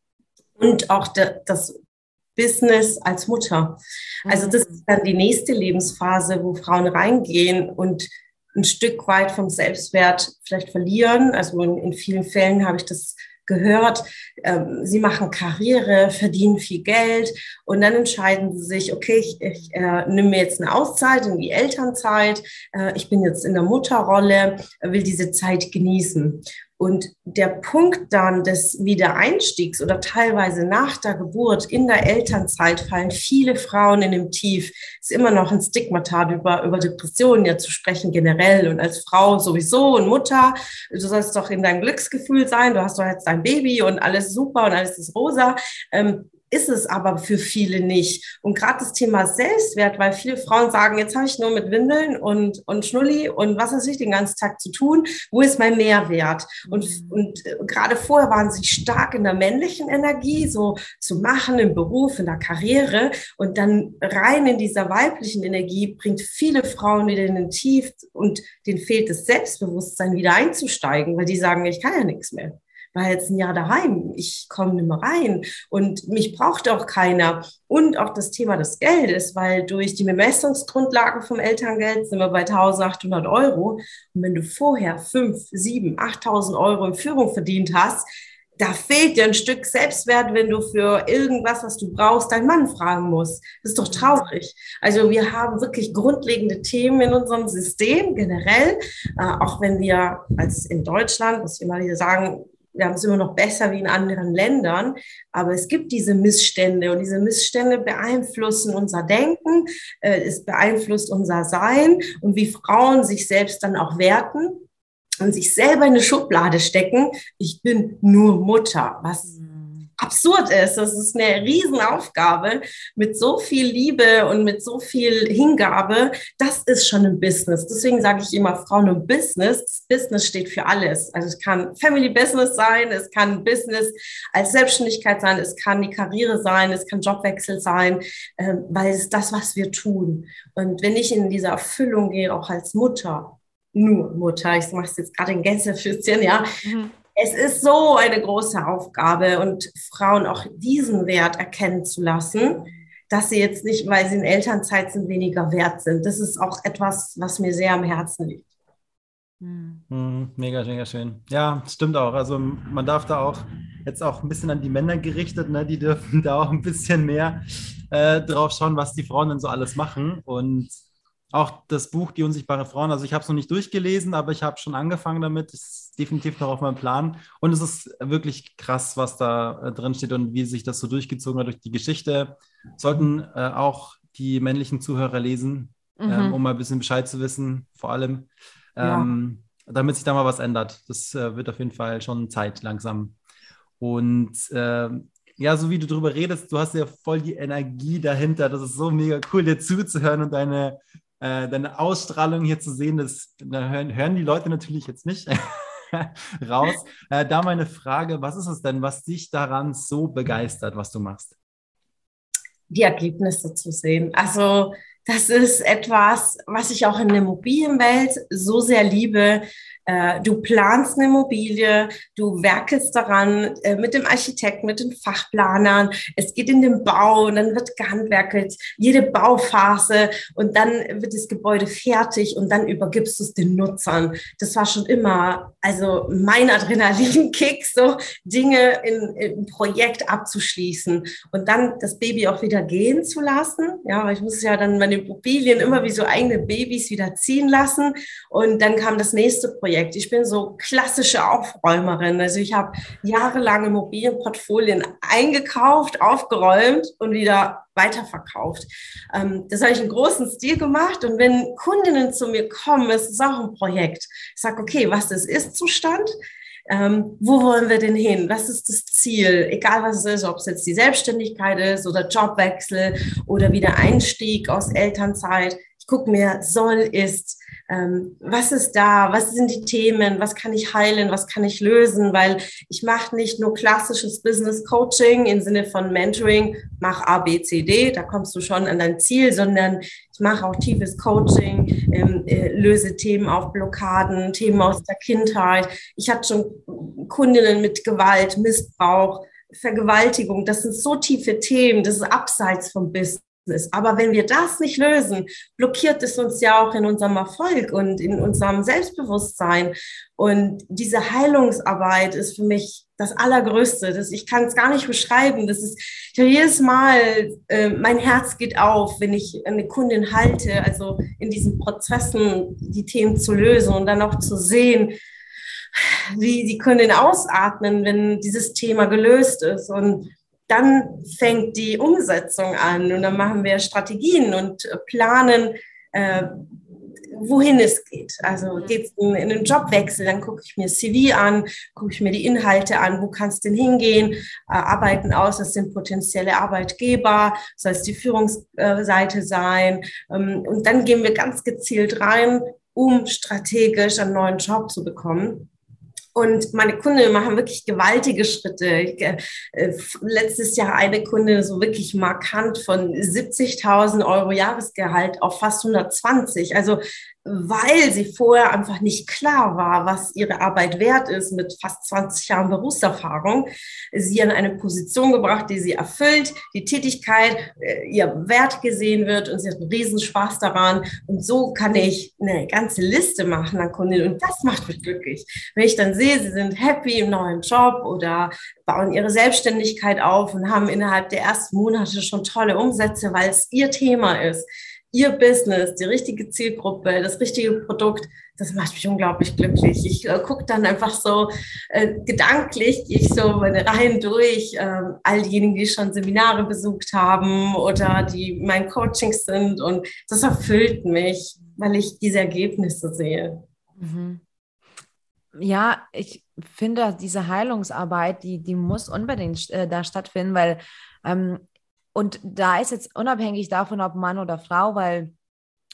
Und auch das Business als Mutter. Also das ist dann die nächste Lebensphase, wo Frauen reingehen und ein Stück weit vom Selbstwert vielleicht verlieren. Also in, in vielen Fällen habe ich das gehört. Ähm, sie machen Karriere, verdienen viel Geld und dann entscheiden sie sich, okay, ich, ich äh, nehme mir jetzt eine Auszeit in die Elternzeit. Äh, ich bin jetzt in der Mutterrolle, will diese Zeit genießen. Und der Punkt dann des Wiedereinstiegs oder teilweise nach der Geburt in der Elternzeit fallen viele Frauen in dem Tief. Es ist immer noch ein Stigmata über, über Depressionen ja zu sprechen generell und als Frau sowieso und Mutter. Du sollst doch in deinem Glücksgefühl sein. Du hast doch jetzt dein Baby und alles super und alles ist rosa. Ähm, ist es aber für viele nicht. Und gerade das Thema Selbstwert, weil viele Frauen sagen, jetzt habe ich nur mit Windeln und, und Schnulli und was weiß ich den ganzen Tag zu tun, wo ist mein Mehrwert? Und, mhm. und äh, gerade vorher waren sie stark in der männlichen Energie, so zu machen im Beruf, in der Karriere und dann rein in dieser weiblichen Energie bringt viele Frauen wieder in den Tief und denen fehlt das Selbstbewusstsein wieder einzusteigen, weil die sagen, ich kann ja nichts mehr war jetzt ein Jahr daheim, ich komme nicht mehr rein und mich braucht auch keiner. Und auch das Thema des Geldes, weil durch die Bemessungsgrundlagen vom Elterngeld sind wir bei 1800 Euro. Und wenn du vorher 5, 7, 8000 Euro in Führung verdient hast, da fehlt dir ein Stück Selbstwert, wenn du für irgendwas, was du brauchst, deinen Mann fragen musst. Das ist doch traurig. Also wir haben wirklich grundlegende Themen in unserem System generell, äh, auch wenn wir als in Deutschland, was wir mal hier sagen, wir haben es immer noch besser wie in anderen Ländern, aber es gibt diese Missstände und diese Missstände beeinflussen unser Denken, äh, es beeinflusst unser Sein und wie Frauen sich selbst dann auch werten und sich selber in eine Schublade stecken. Ich bin nur Mutter, was absurd ist. Das ist eine Riesenaufgabe mit so viel Liebe und mit so viel Hingabe. Das ist schon ein Business. Deswegen sage ich immer Frauen und Business. Business steht für alles. Also es kann Family Business sein, es kann Business als Selbstständigkeit sein, es kann die Karriere sein, es kann Jobwechsel sein, äh, weil es ist das, was wir tun. Und wenn ich in diese Erfüllung gehe, auch als Mutter, nur Mutter, ich mache es jetzt gerade in Gänsefüßchen, ja, mhm es ist so eine große Aufgabe und Frauen auch diesen Wert erkennen zu lassen, dass sie jetzt nicht, weil sie in Elternzeit sind, weniger wert sind. Das ist auch etwas, was mir sehr am Herzen liegt. Mhm, mega, mega schön. Ja, stimmt auch. Also man darf da auch jetzt auch ein bisschen an die Männer gerichtet, ne? die dürfen da auch ein bisschen mehr äh, drauf schauen, was die Frauen denn so alles machen. Und auch das Buch Die unsichtbare Frauen, also ich habe es noch nicht durchgelesen, aber ich habe schon angefangen damit. Ist definitiv noch auf meinem Plan. Und es ist wirklich krass, was da äh, drin steht und wie sich das so durchgezogen hat durch die Geschichte. Sollten äh, auch die männlichen Zuhörer lesen, ähm, mhm. ähm, um mal ein bisschen Bescheid zu wissen, vor allem, ähm, ja. damit sich da mal was ändert. Das äh, wird auf jeden Fall schon Zeit langsam. Und ähm, ja, so wie du darüber redest, du hast ja voll die Energie dahinter. Das ist so mega cool, dir zuzuhören und deine äh, deine Ausstrahlung hier zu sehen, das da hören, hören die Leute natürlich jetzt nicht raus. Äh, da meine Frage, was ist es denn, was dich daran so begeistert, was du machst? Die Ergebnisse zu sehen. Also das ist etwas, was ich auch in der Immobilienwelt so sehr liebe, du planst eine Immobilie, du werkelst daran äh, mit dem Architekten, mit den Fachplanern. Es geht in den Bau und dann wird gehandwerkelt, jede Bauphase und dann wird das Gebäude fertig und dann übergibst du es den Nutzern. Das war schon immer, also mein Adrenalinkick, so Dinge in, im Projekt abzuschließen und dann das Baby auch wieder gehen zu lassen. Ja, weil ich muss ja dann meine Immobilien immer wie so eigene Babys wieder ziehen lassen und dann kam das nächste Projekt Projekt. Ich bin so klassische Aufräumerin. Also ich habe jahrelang Immobilienportfolien eingekauft, aufgeräumt und wieder weiterverkauft. Ähm, das habe ich in großen Stil gemacht. Und wenn Kundinnen zu mir kommen, ist es auch ein Projekt. Ich sage, okay, was ist Ist-Zustand? Ähm, wo wollen wir denn hin? Was ist das Ziel? Egal was es ist, ob es jetzt die Selbstständigkeit ist oder Jobwechsel oder wieder Einstieg aus Elternzeit. Ich gucke mir, soll, ist, ähm, was ist da, was sind die Themen, was kann ich heilen, was kann ich lösen, weil ich mache nicht nur klassisches Business Coaching im Sinne von Mentoring, mach A, B, C, D, da kommst du schon an dein Ziel, sondern ich mache auch tiefes Coaching, ähm, äh, löse Themen auf Blockaden, Themen aus der Kindheit. Ich hatte schon Kundinnen mit Gewalt, Missbrauch, Vergewaltigung, das sind so tiefe Themen, das ist abseits vom Business ist. Aber wenn wir das nicht lösen, blockiert es uns ja auch in unserem Erfolg und in unserem Selbstbewusstsein. Und diese Heilungsarbeit ist für mich das Allergrößte. Das, ich kann es gar nicht beschreiben. Das ist jedes Mal, äh, mein Herz geht auf, wenn ich eine Kundin halte, also in diesen Prozessen die Themen zu lösen und dann auch zu sehen, wie die Kundin ausatmen, wenn dieses Thema gelöst ist. Und dann fängt die Umsetzung an und dann machen wir Strategien und planen, äh, wohin es geht. Also geht es in, in einen Jobwechsel, dann gucke ich mir CV an, gucke ich mir die Inhalte an, wo kann es denn hingehen, äh, arbeiten aus, das sind potenzielle Arbeitgeber, soll es die Führungsseite sein. Ähm, und dann gehen wir ganz gezielt rein, um strategisch einen neuen Job zu bekommen. Und meine Kunden machen wirklich gewaltige Schritte. Ich, äh, letztes Jahr eine Kunde so wirklich markant von 70.000 Euro Jahresgehalt auf fast 120. Also weil sie vorher einfach nicht klar war, was ihre Arbeit wert ist mit fast 20 Jahren Berufserfahrung, sie an eine Position gebracht, die sie erfüllt, die Tätigkeit, äh, ihr Wert gesehen wird und sie hat einen Riesenspaß daran. Und so kann ich eine ganze Liste machen an Kundinnen und das macht mich glücklich. Wenn ich dann sehe, sie sind happy im neuen Job oder bauen ihre Selbstständigkeit auf und haben innerhalb der ersten Monate schon tolle Umsätze, weil es ihr Thema ist ihr Business, die richtige Zielgruppe, das richtige Produkt, das macht mich unglaublich glücklich. Ich äh, gucke dann einfach so äh, gedanklich, gehe ich so meine Reihen durch, äh, all diejenigen, die schon Seminare besucht haben oder die mein Coachings sind und das erfüllt mich, weil ich diese Ergebnisse sehe. Mhm. Ja, ich finde, diese Heilungsarbeit, die, die muss unbedingt äh, da stattfinden, weil ähm, und da ist jetzt unabhängig davon, ob Mann oder Frau, weil,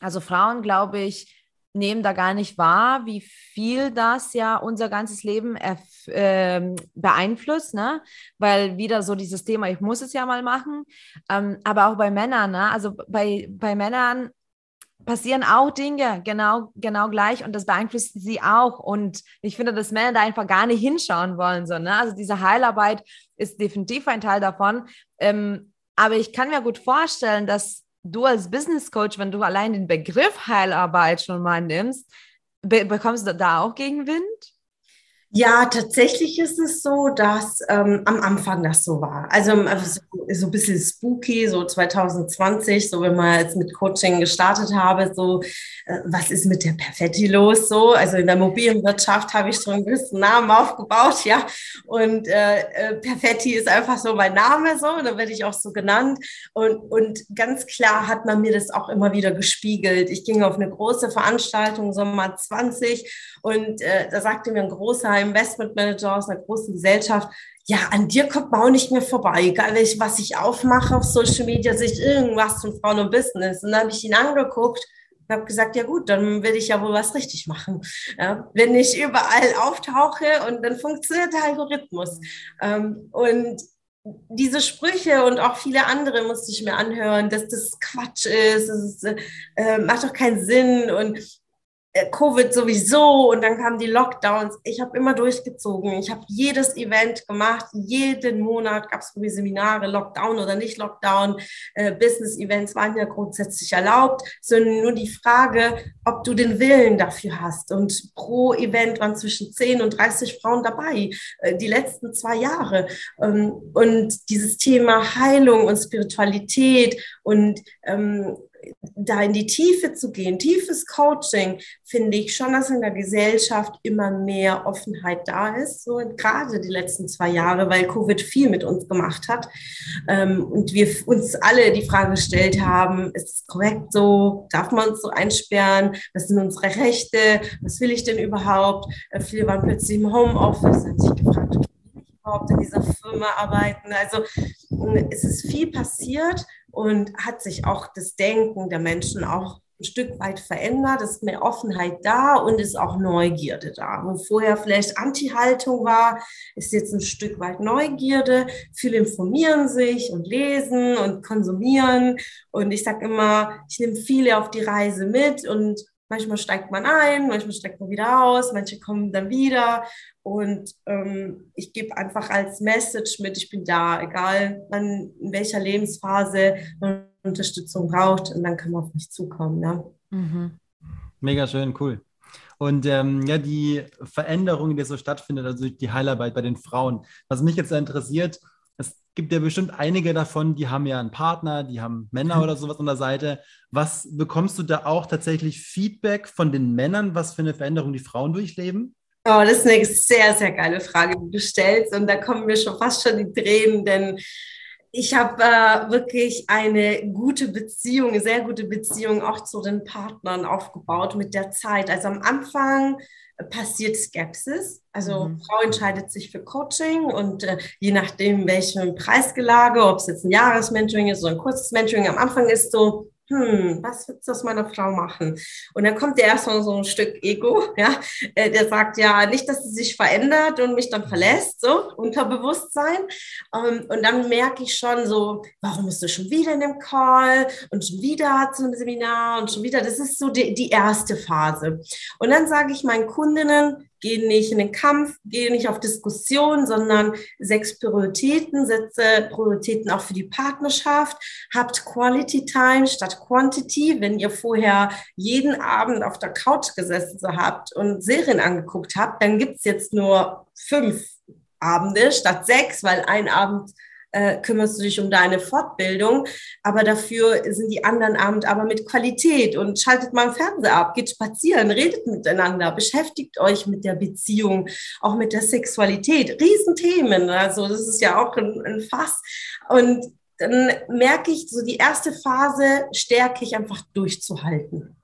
also Frauen, glaube ich, nehmen da gar nicht wahr, wie viel das ja unser ganzes Leben äh, beeinflusst, ne? Weil wieder so dieses Thema, ich muss es ja mal machen. Ähm, aber auch bei Männern, ne? Also bei, bei Männern passieren auch Dinge genau, genau gleich und das beeinflusst sie auch. Und ich finde, dass Männer da einfach gar nicht hinschauen wollen. So, ne? Also diese Heilarbeit ist definitiv ein Teil davon. Ähm, aber ich kann mir gut vorstellen, dass du als Business Coach, wenn du allein den Begriff Heilarbeit schon mal nimmst, be bekommst du da auch Gegenwind? Ja, tatsächlich ist es so, dass ähm, am Anfang das so war. Also, also so, so, ein bisschen spooky, so 2020, so wenn man jetzt mit Coaching gestartet habe, so was ist mit der Perfetti los? So, also in der mobilen Wirtschaft habe ich schon einen gewissen Namen aufgebaut, ja. Und äh, äh, Perfetti ist einfach so mein Name, so, da werde ich auch so genannt. Und, und ganz klar hat man mir das auch immer wieder gespiegelt. Ich ging auf eine große Veranstaltung, Sommer 20, und äh, da sagte mir ein großer Investmentmanager aus einer großen Gesellschaft, ja, an dir kommt man auch nicht mehr vorbei, egal was ich aufmache auf Social Media, sehe ich irgendwas von Frauen und Business. Und dann habe ich ihn angeguckt habe gesagt, ja gut, dann will ich ja wohl was richtig machen. Ja, wenn ich überall auftauche und dann funktioniert der Algorithmus. Ähm, und diese Sprüche und auch viele andere musste ich mir anhören, dass das Quatsch ist, das äh, macht doch keinen Sinn und Covid sowieso und dann kamen die Lockdowns. Ich habe immer durchgezogen. Ich habe jedes Event gemacht. Jeden Monat gab es mir Seminare, Lockdown oder nicht Lockdown. Äh, Business-Events waren ja grundsätzlich erlaubt, sondern nur die Frage, ob du den Willen dafür hast. Und pro Event waren zwischen 10 und 30 Frauen dabei, äh, die letzten zwei Jahre. Ähm, und dieses Thema Heilung und Spiritualität und ähm, da in die Tiefe zu gehen, tiefes Coaching, finde ich schon, dass in der Gesellschaft immer mehr Offenheit da ist, so gerade die letzten zwei Jahre, weil Covid viel mit uns gemacht hat ähm, und wir uns alle die Frage gestellt haben, ist es korrekt so, darf man uns so einsperren, was sind unsere Rechte, was will ich denn überhaupt? Äh, viele waren plötzlich im Homeoffice, haben sich gefragt, will ich überhaupt in dieser Firma arbeiten? Also es ist viel passiert und hat sich auch das Denken der Menschen auch ein Stück weit verändert, ist mehr Offenheit da und ist auch Neugierde da. Wo vorher vielleicht Anti-Haltung war, ist jetzt ein Stück weit Neugierde. Viele informieren sich und lesen und konsumieren. Und ich sage immer, ich nehme viele auf die Reise mit und manchmal steigt man ein, manchmal steigt man wieder aus, manche kommen dann wieder. Und ähm, ich gebe einfach als Message mit, ich bin da, egal wann, in welcher Lebensphase man Unterstützung braucht und dann kann man auf mich zukommen. Ja. Mhm. Mega schön, cool. Und ähm, ja, die Veränderung, die so stattfindet, also die Heilarbeit bei den Frauen. Was mich jetzt interessiert, es gibt ja bestimmt einige davon, die haben ja einen Partner, die haben Männer oder sowas an der Seite. Was bekommst du da auch tatsächlich Feedback von den Männern, was für eine Veränderung die Frauen durchleben? Oh, das ist eine sehr, sehr geile Frage, die du stellst. Und da kommen mir schon fast schon die Tränen, denn ich habe äh, wirklich eine gute Beziehung, eine sehr gute Beziehung auch zu den Partnern aufgebaut mit der Zeit. Also am Anfang passiert Skepsis. Also mhm. Frau entscheidet sich für Coaching und äh, je nachdem, welchem Preisgelage, ob es jetzt ein Jahresmentoring ist oder ein kurzes Mentoring, am Anfang ist so, hm, was wird das meiner Frau machen? Und dann kommt der erstmal so ein Stück Ego, ja, äh, der sagt ja nicht, dass sie sich verändert und mich dann verlässt, so Unterbewusstsein. Ähm, und dann merke ich schon so, warum bist du schon wieder in dem Call und schon wieder zu einem Seminar und schon wieder, das ist so die, die erste Phase. Und dann sage ich meinen Kundinnen, geh nicht in den Kampf, geh nicht auf Diskussion, sondern sechs Prioritäten, setze Prioritäten auch für die Partnerschaft, habt Quality Time statt Quantity. Wenn ihr vorher jeden Abend auf der Couch gesessen habt und Serien angeguckt habt, dann gibt's jetzt nur fünf Abende statt sechs, weil ein Abend äh, kümmerst du dich um deine Fortbildung, aber dafür sind die anderen Abend aber mit Qualität und schaltet mal im Fernseher ab, geht spazieren, redet miteinander, beschäftigt euch mit der Beziehung, auch mit der Sexualität. Riesenthemen, also das ist ja auch ein, ein Fass. Und dann merke ich, so die erste Phase stärke ich einfach durchzuhalten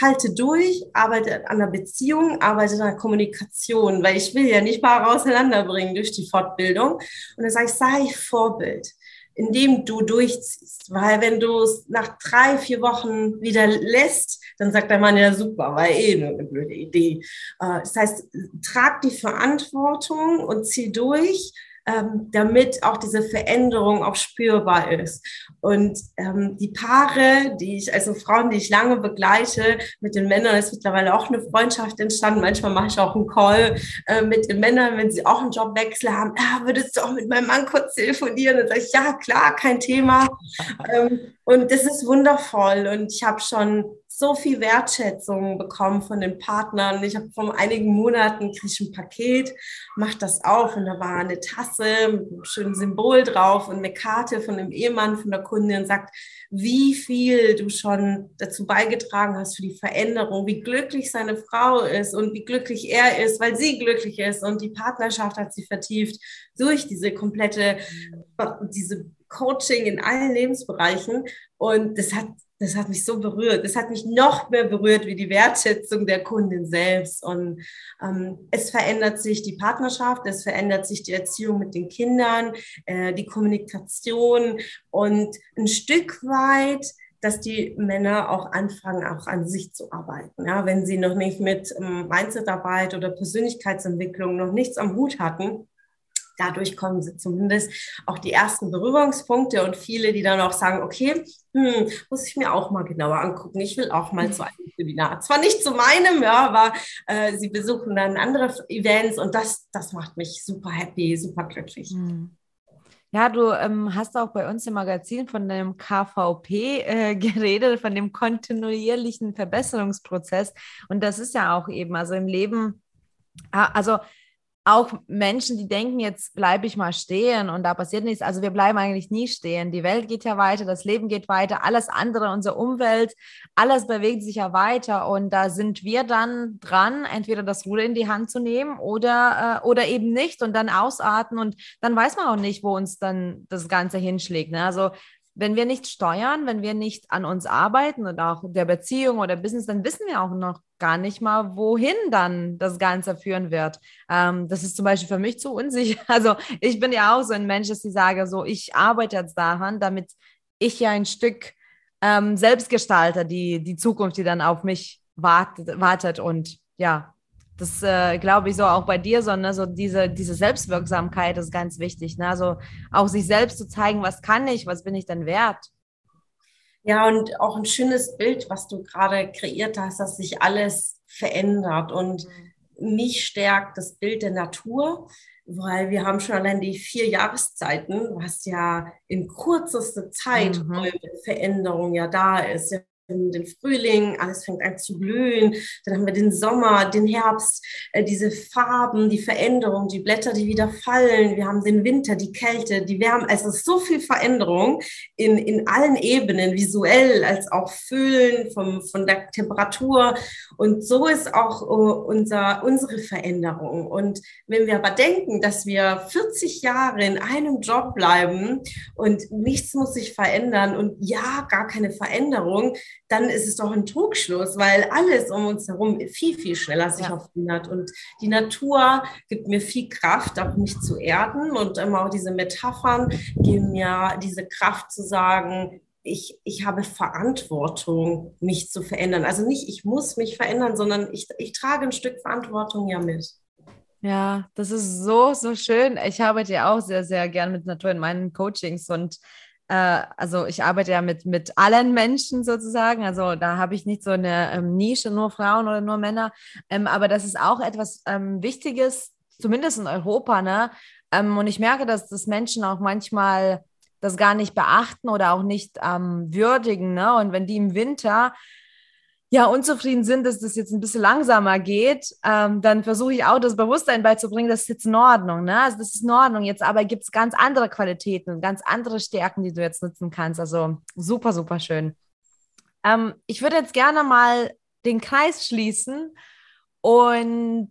halte durch, arbeite an der Beziehung, arbeite an der Kommunikation, weil ich will ja nicht mal auseinanderbringen durch die Fortbildung. Und dann sage ich, sei Vorbild, indem du durchziehst. Weil wenn du es nach drei, vier Wochen wieder lässt, dann sagt der Mann, ja super, war eh nur eine blöde Idee. Äh, das heißt, trag die Verantwortung und zieh durch ähm, damit auch diese Veränderung auch spürbar ist. Und ähm, die Paare, die ich, also Frauen, die ich lange begleite, mit den Männern ist mittlerweile auch eine Freundschaft entstanden. Manchmal mache ich auch einen Call äh, mit den Männern, wenn sie auch einen Jobwechsel haben. Ah, würdest du auch mit meinem Mann kurz telefonieren? Dann sage ich, ja, klar, kein Thema. ähm, und das ist wundervoll. Und ich habe schon so viel Wertschätzung bekommen von den Partnern. Ich habe vor einigen Monaten kriege ich ein Paket, mache das auf und da war eine Tasse mit einem schönen Symbol drauf und eine Karte von dem Ehemann von der Kundin und sagt, wie viel du schon dazu beigetragen hast für die Veränderung, wie glücklich seine Frau ist und wie glücklich er ist, weil sie glücklich ist und die Partnerschaft hat sie vertieft durch diese komplette, diese Coaching in allen Lebensbereichen und das hat das hat mich so berührt. Das hat mich noch mehr berührt wie die Wertschätzung der Kundin selbst. Und ähm, es verändert sich die Partnerschaft, es verändert sich die Erziehung mit den Kindern, äh, die Kommunikation und ein Stück weit dass die Männer auch anfangen, auch an sich zu arbeiten. Ja, wenn sie noch nicht mit ähm, Mindsetarbeit oder Persönlichkeitsentwicklung noch nichts am Hut hatten, dadurch kommen sie zumindest auch die ersten Berührungspunkte und viele, die dann auch sagen, okay, hm, muss ich mir auch mal genauer angucken. Ich will auch mal zu einem Seminar. Zwar nicht zu meinem, ja, aber äh, sie besuchen dann andere Events und das, das macht mich super happy, super glücklich. Hm. Ja, du ähm, hast auch bei uns im Magazin von dem KVP äh, geredet, von dem kontinuierlichen Verbesserungsprozess. Und das ist ja auch eben, also im Leben, also auch Menschen, die denken, jetzt bleibe ich mal stehen und da passiert nichts. Also wir bleiben eigentlich nie stehen. Die Welt geht ja weiter, das Leben geht weiter, alles andere, unsere Umwelt, alles bewegt sich ja weiter und da sind wir dann dran, entweder das Ruder in die Hand zu nehmen oder, äh, oder eben nicht und dann ausatmen und dann weiß man auch nicht, wo uns dann das Ganze hinschlägt. Ne? Also wenn wir nicht steuern, wenn wir nicht an uns arbeiten und auch der Beziehung oder Business, dann wissen wir auch noch gar nicht mal, wohin dann das Ganze führen wird. Ähm, das ist zum Beispiel für mich zu unsicher. Also ich bin ja auch so ein Mensch, dass ich sage, so ich arbeite jetzt daran, damit ich ja ein Stück ähm, selbst gestalte, die, die Zukunft, die dann auf mich wartet, wartet und ja, das äh, glaube ich so auch bei dir, so, ne, so diese, diese Selbstwirksamkeit ist ganz wichtig. Ne? Also auch sich selbst zu zeigen, was kann ich, was bin ich denn wert. Ja, und auch ein schönes Bild, was du gerade kreiert hast, dass sich alles verändert. Und mhm. mich stärkt das Bild der Natur, weil wir haben schon allein die vier Jahreszeiten, was ja in kürzester Zeit mhm. Veränderung ja da ist. Ja, den Frühling, alles fängt an zu blühen, dann haben wir den Sommer, den Herbst, äh, diese Farben, die Veränderung, die Blätter, die wieder fallen, wir haben den Winter, die Kälte, die Wärme, also es ist so viel Veränderung in, in allen Ebenen, visuell als auch Fühlen vom, von der Temperatur. Und so ist auch uh, unser, unsere Veränderung. Und wenn wir aber denken, dass wir 40 Jahre in einem Job bleiben und nichts muss sich verändern und ja, gar keine Veränderung, dann ist es doch ein Trugschluss, weil alles um uns herum viel, viel schneller sich ja. verändert. Und die Natur gibt mir viel Kraft, auch mich zu erden. Und immer auch diese Metaphern geben mir diese Kraft zu sagen, ich, ich habe Verantwortung, mich zu verändern. Also nicht, ich muss mich verändern, sondern ich, ich trage ein Stück Verantwortung ja mit. Ja, das ist so, so schön. Ich arbeite ja auch sehr, sehr gern mit Natur in meinen Coachings und äh, also ich arbeite ja mit, mit allen Menschen sozusagen. Also da habe ich nicht so eine ähm, Nische, nur Frauen oder nur Männer. Ähm, aber das ist auch etwas ähm, Wichtiges, zumindest in Europa. Ne? Ähm, und ich merke, dass das Menschen auch manchmal das gar nicht beachten oder auch nicht ähm, würdigen. Ne? Und wenn die im Winter ja, unzufrieden sind, dass das jetzt ein bisschen langsamer geht, ähm, dann versuche ich auch das Bewusstsein beizubringen, das ist jetzt in Ordnung. Ne? Also das ist in Ordnung. Jetzt aber gibt es ganz andere Qualitäten, ganz andere Stärken, die du jetzt nutzen kannst. Also super, super schön. Ähm, ich würde jetzt gerne mal den Kreis schließen und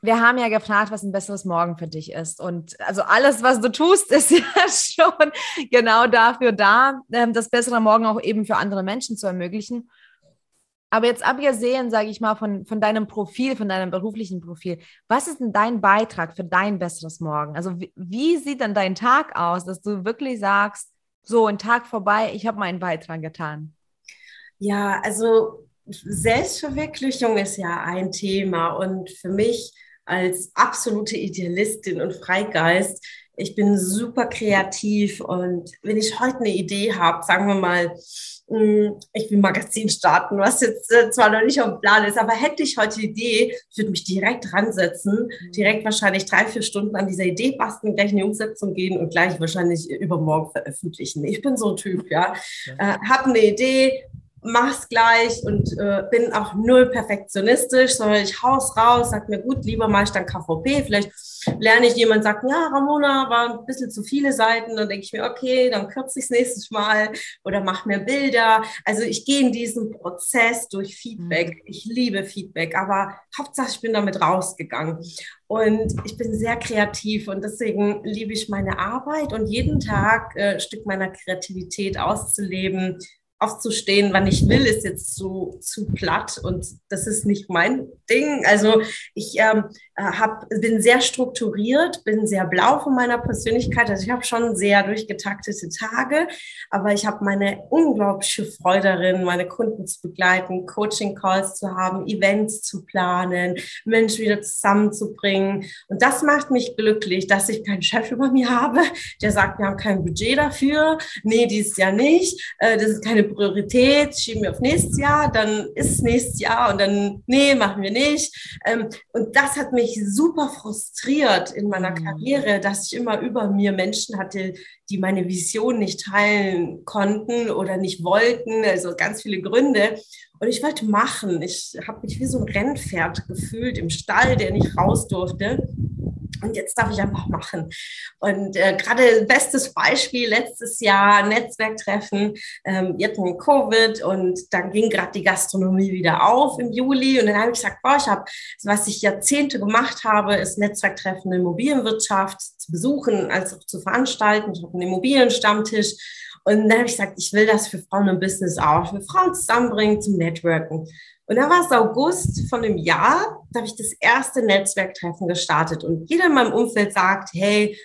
wir haben ja gefragt, was ein besseres Morgen für dich ist. Und also alles, was du tust, ist ja schon genau dafür da, ähm, das bessere Morgen auch eben für andere Menschen zu ermöglichen. Aber jetzt abgesehen, sage ich mal, von, von deinem Profil, von deinem beruflichen Profil, was ist denn dein Beitrag für dein besseres Morgen? Also wie, wie sieht dann dein Tag aus, dass du wirklich sagst, so ein Tag vorbei, ich habe meinen Beitrag getan? Ja, also Selbstverwirklichung ist ja ein Thema und für mich als absolute Idealistin und Freigeist ich bin super kreativ und wenn ich heute eine Idee habe, sagen wir mal, ich will ein Magazin starten, was jetzt äh, zwar noch nicht auf dem Plan ist, aber hätte ich heute die Idee, ich würde mich direkt ransetzen, mhm. direkt wahrscheinlich drei, vier Stunden an dieser Idee basteln, gleich in die Umsetzung gehen und gleich wahrscheinlich übermorgen veröffentlichen. Ich bin so ein Typ, ja. ja. Äh, habe eine Idee, mach's gleich und äh, bin auch null perfektionistisch, sondern ich hau's raus, sag mir, gut, lieber mache ich dann KVP, vielleicht lerne ich jemand, sagt, ja, Ramona, war ein bisschen zu viele Seiten, dann denke ich mir, okay, dann kürze ich es nächstes Mal oder mach mir Bilder. Also ich gehe in diesen Prozess durch Feedback. Mhm. Ich liebe Feedback, aber Hauptsache ich bin damit rausgegangen. Und ich bin sehr kreativ und deswegen liebe ich meine Arbeit und jeden Tag äh, ein Stück meiner Kreativität auszuleben, aufzustehen, wann ich will, ist jetzt zu, zu platt und das ist nicht mein Ding. Also ich ähm, hab, bin sehr strukturiert, bin sehr blau von meiner Persönlichkeit. Also ich habe schon sehr durchgetaktete Tage, aber ich habe meine unglaubliche Freude darin, meine Kunden zu begleiten, Coaching-Calls zu haben, Events zu planen, Menschen wieder zusammenzubringen. Und das macht mich glücklich, dass ich keinen Chef über mir habe, der sagt, wir haben kein Budget dafür. Nee, dieses Jahr nicht. Äh, das ist keine Priorität, schieben wir auf nächstes Jahr, dann ist es nächstes Jahr und dann, nee, machen wir nicht. Ähm, und das hat mich super frustriert in meiner mhm. Karriere, dass ich immer über mir Menschen hatte, die meine Vision nicht teilen konnten oder nicht wollten, also ganz viele Gründe. Und ich wollte machen. Ich habe mich wie so ein Rennpferd gefühlt im Stall, der nicht raus durfte. Und jetzt darf ich einfach machen. Und äh, gerade bestes Beispiel letztes Jahr Netzwerktreffen. Ähm, wir hatten Covid und dann ging gerade die Gastronomie wieder auf im Juli. Und dann habe ich gesagt, boah, ich habe, was ich Jahrzehnte gemacht habe, ist Netzwerktreffen in Immobilienwirtschaft zu besuchen, als auch zu veranstalten. Ich habe einen Immobilienstammtisch. Und dann habe ich gesagt, ich will das für Frauen im Business auch, für Frauen zusammenbringen zum Networken. Und da war es August von dem Jahr, da habe ich das erste Netzwerktreffen gestartet. Und jeder in meinem Umfeld sagt, hey,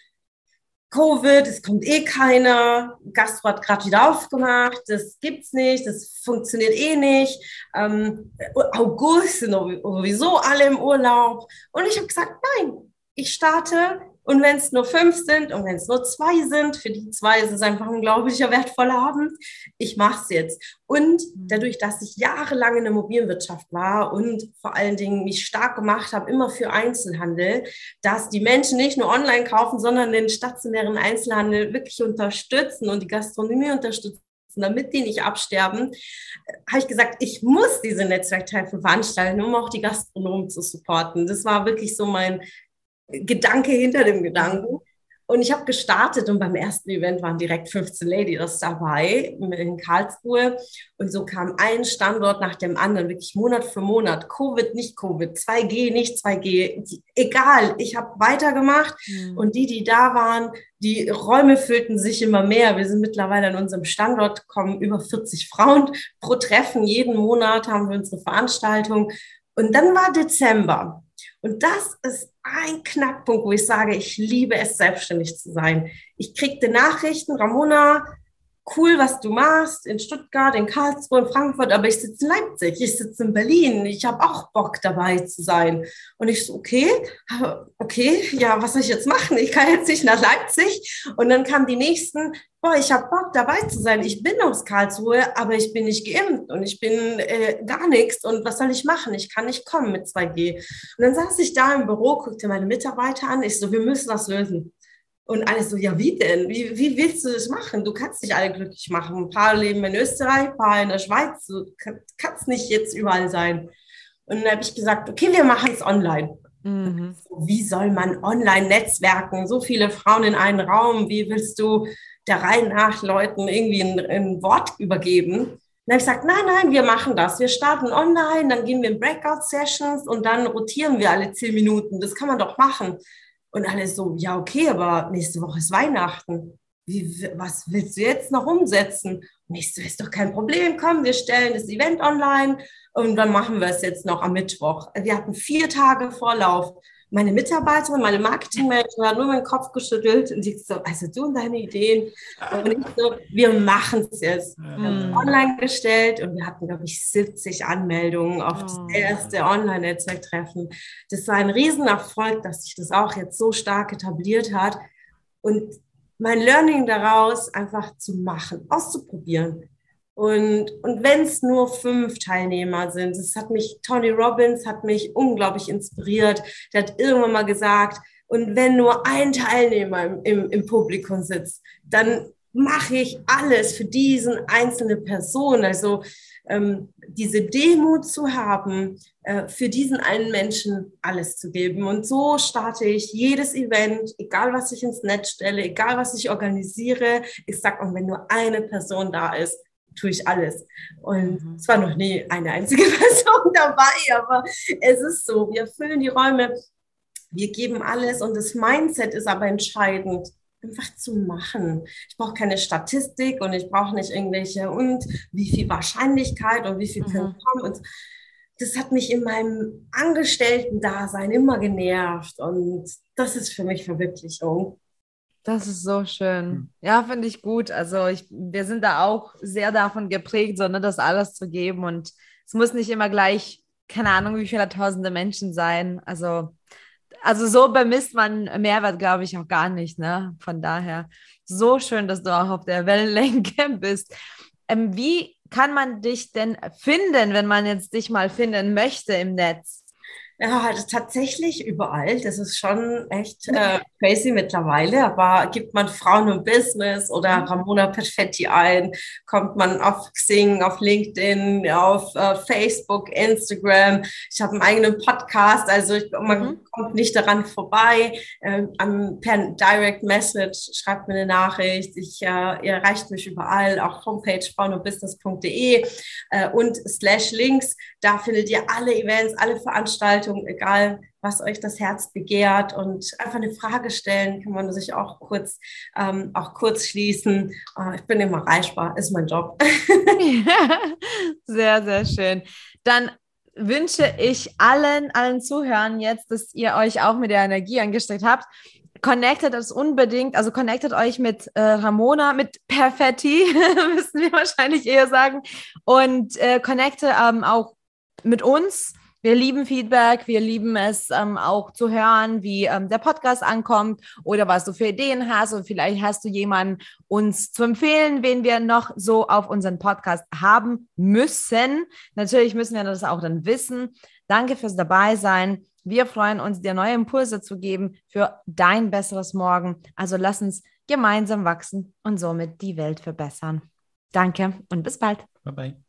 Covid, es kommt eh keiner, Gastro hat gerade wieder aufgemacht, das gibt's nicht, das funktioniert eh nicht. Ähm, August sind sowieso alle im Urlaub. Und ich habe gesagt, nein, ich starte und wenn es nur fünf sind und wenn es nur zwei sind, für die zwei ist es einfach ein unglaublicher wertvoller Abend. Ich mache es jetzt. Und mhm. dadurch, dass ich jahrelang in der Mobilwirtschaft war und vor allen Dingen mich stark gemacht habe, immer für Einzelhandel, dass die Menschen nicht nur online kaufen, sondern den stationären Einzelhandel wirklich unterstützen und die Gastronomie unterstützen damit die nicht absterben, habe ich gesagt, ich muss diese Netzwerktreffen veranstalten, um auch die Gastronomen zu supporten. Das war wirklich so mein Gedanke hinter dem Gedanken. Und ich habe gestartet und beim ersten Event waren direkt 15 Ladies dabei in Karlsruhe. Und so kam ein Standort nach dem anderen, wirklich Monat für Monat. Covid, nicht Covid, 2G, nicht 2G. Egal, ich habe weitergemacht. Mhm. Und die, die da waren, die Räume füllten sich immer mehr. Wir sind mittlerweile an unserem Standort, kommen über 40 Frauen pro Treffen. Jeden Monat haben wir unsere Veranstaltung. Und dann war Dezember. Und das ist ein Knackpunkt, wo ich sage, ich liebe es, selbstständig zu sein. Ich kriegte Nachrichten, Ramona, cool, was du machst in Stuttgart, in Karlsruhe, in Frankfurt, aber ich sitze in Leipzig, ich sitze in Berlin, ich habe auch Bock dabei zu sein. Und ich so, okay, okay, ja, was soll ich jetzt machen? Ich kann jetzt nicht nach Leipzig. Und dann kamen die nächsten, boah, ich habe Bock dabei zu sein. Ich bin aus Karlsruhe, aber ich bin nicht geimpft und ich bin äh, gar nichts. Und was soll ich machen? Ich kann nicht kommen mit 2G. Und dann saß ich da im Büro, guckte meine Mitarbeiter an. Ich so, wir müssen das lösen. Und alle so, ja, wie denn? Wie, wie willst du das machen? Du kannst nicht alle glücklich machen. Ein paar leben in Österreich, ein paar in der Schweiz. Du kannst nicht jetzt überall sein. Und dann habe ich gesagt, okay, wir machen es online. Mhm. Wie soll man online netzwerken? So viele Frauen in einen Raum. Wie willst du der Reihe nach Leuten irgendwie ein, ein Wort übergeben? dann habe ich gesagt, nein, nein, wir machen das. Wir starten online, dann gehen wir in Breakout-Sessions und dann rotieren wir alle zehn Minuten. Das kann man doch machen. Und alle so, ja, okay, aber nächste Woche ist Weihnachten. Wie, was willst du jetzt noch umsetzen? Und ich so, ist doch kein Problem, komm, wir stellen das Event online und dann machen wir es jetzt noch am Mittwoch. Wir hatten vier Tage Vorlauf meine Mitarbeiterin, meine Marketingmanagerin hat nur meinen Kopf geschüttelt und sie so, also du und deine Ideen. Und ich so, wir machen es jetzt. Wir haben mhm. online gestellt und wir hatten, glaube ich, 70 Anmeldungen auf das oh. erste Online-Netzwerktreffen. Das war ein Riesenerfolg, dass sich das auch jetzt so stark etabliert hat. Und mein Learning daraus einfach zu machen, auszuprobieren. Und, und wenn es nur fünf Teilnehmer sind, das hat mich, Tony Robbins hat mich unglaublich inspiriert. Der hat irgendwann mal gesagt, und wenn nur ein Teilnehmer im, im, im Publikum sitzt, dann mache ich alles für diesen einzelne Person. Also ähm, diese Demut zu haben, äh, für diesen einen Menschen alles zu geben. Und so starte ich jedes Event, egal was ich ins Netz stelle, egal was ich organisiere. Ich sage, und wenn nur eine Person da ist, tue ich alles. Und mhm. es war noch nie eine einzige Person dabei, aber es ist so, wir füllen die Räume, wir geben alles und das Mindset ist aber entscheidend einfach zu machen. Ich brauche keine Statistik und ich brauche nicht irgendwelche und wie viel Wahrscheinlichkeit und wie viel mhm. können kommen. Und das hat mich in meinem Angestellten-Dasein immer genervt und das ist für mich Verwirklichung. Das ist so schön. Hm. Ja, finde ich gut. Also ich, wir sind da auch sehr davon geprägt, so ne, das alles zu geben. Und es muss nicht immer gleich, keine Ahnung, wie viele tausende Menschen sein. Also, also so bemisst man Mehrwert, glaube ich, auch gar nicht. Ne? Von daher, so schön, dass du auch auf der Wellenlänge bist. Ähm, wie kann man dich denn finden, wenn man jetzt dich mal finden möchte im Netz? Ja, also tatsächlich überall. Das ist schon echt äh, crazy mittlerweile. Aber gibt man Frauen im Business oder mhm. Ramona Perfetti ein, kommt man auf Xing, auf LinkedIn, auf äh, Facebook, Instagram. Ich habe einen eigenen Podcast, also ich, man mhm. kommt nicht daran vorbei. Äh, am, per Direct Message schreibt mir eine Nachricht. Ich, äh, ihr erreicht mich überall, auch Homepage frauenundbusiness.de äh, und slash Links. Da findet ihr alle Events, alle Veranstaltungen Veranstaltung, egal was euch das Herz begehrt und einfach eine Frage stellen, kann man sich auch kurz, ähm, auch kurz schließen. Äh, ich bin immer erreichbar, ist mein Job. sehr, sehr schön. Dann wünsche ich allen, allen Zuhörern jetzt, dass ihr euch auch mit der Energie angesteckt habt. Connectet das unbedingt, also connectet euch mit äh, Ramona, mit Perfetti, müssen wir wahrscheinlich eher sagen, und äh, connecte ähm, auch mit uns wir lieben Feedback, wir lieben es ähm, auch zu hören, wie ähm, der Podcast ankommt oder was du für Ideen hast und vielleicht hast du jemanden uns zu empfehlen, wen wir noch so auf unseren Podcast haben müssen. Natürlich müssen wir das auch dann wissen. Danke fürs Dabeisein. Wir freuen uns, dir neue Impulse zu geben für dein besseres Morgen. Also lass uns gemeinsam wachsen und somit die Welt verbessern. Danke und bis bald. Bye bye.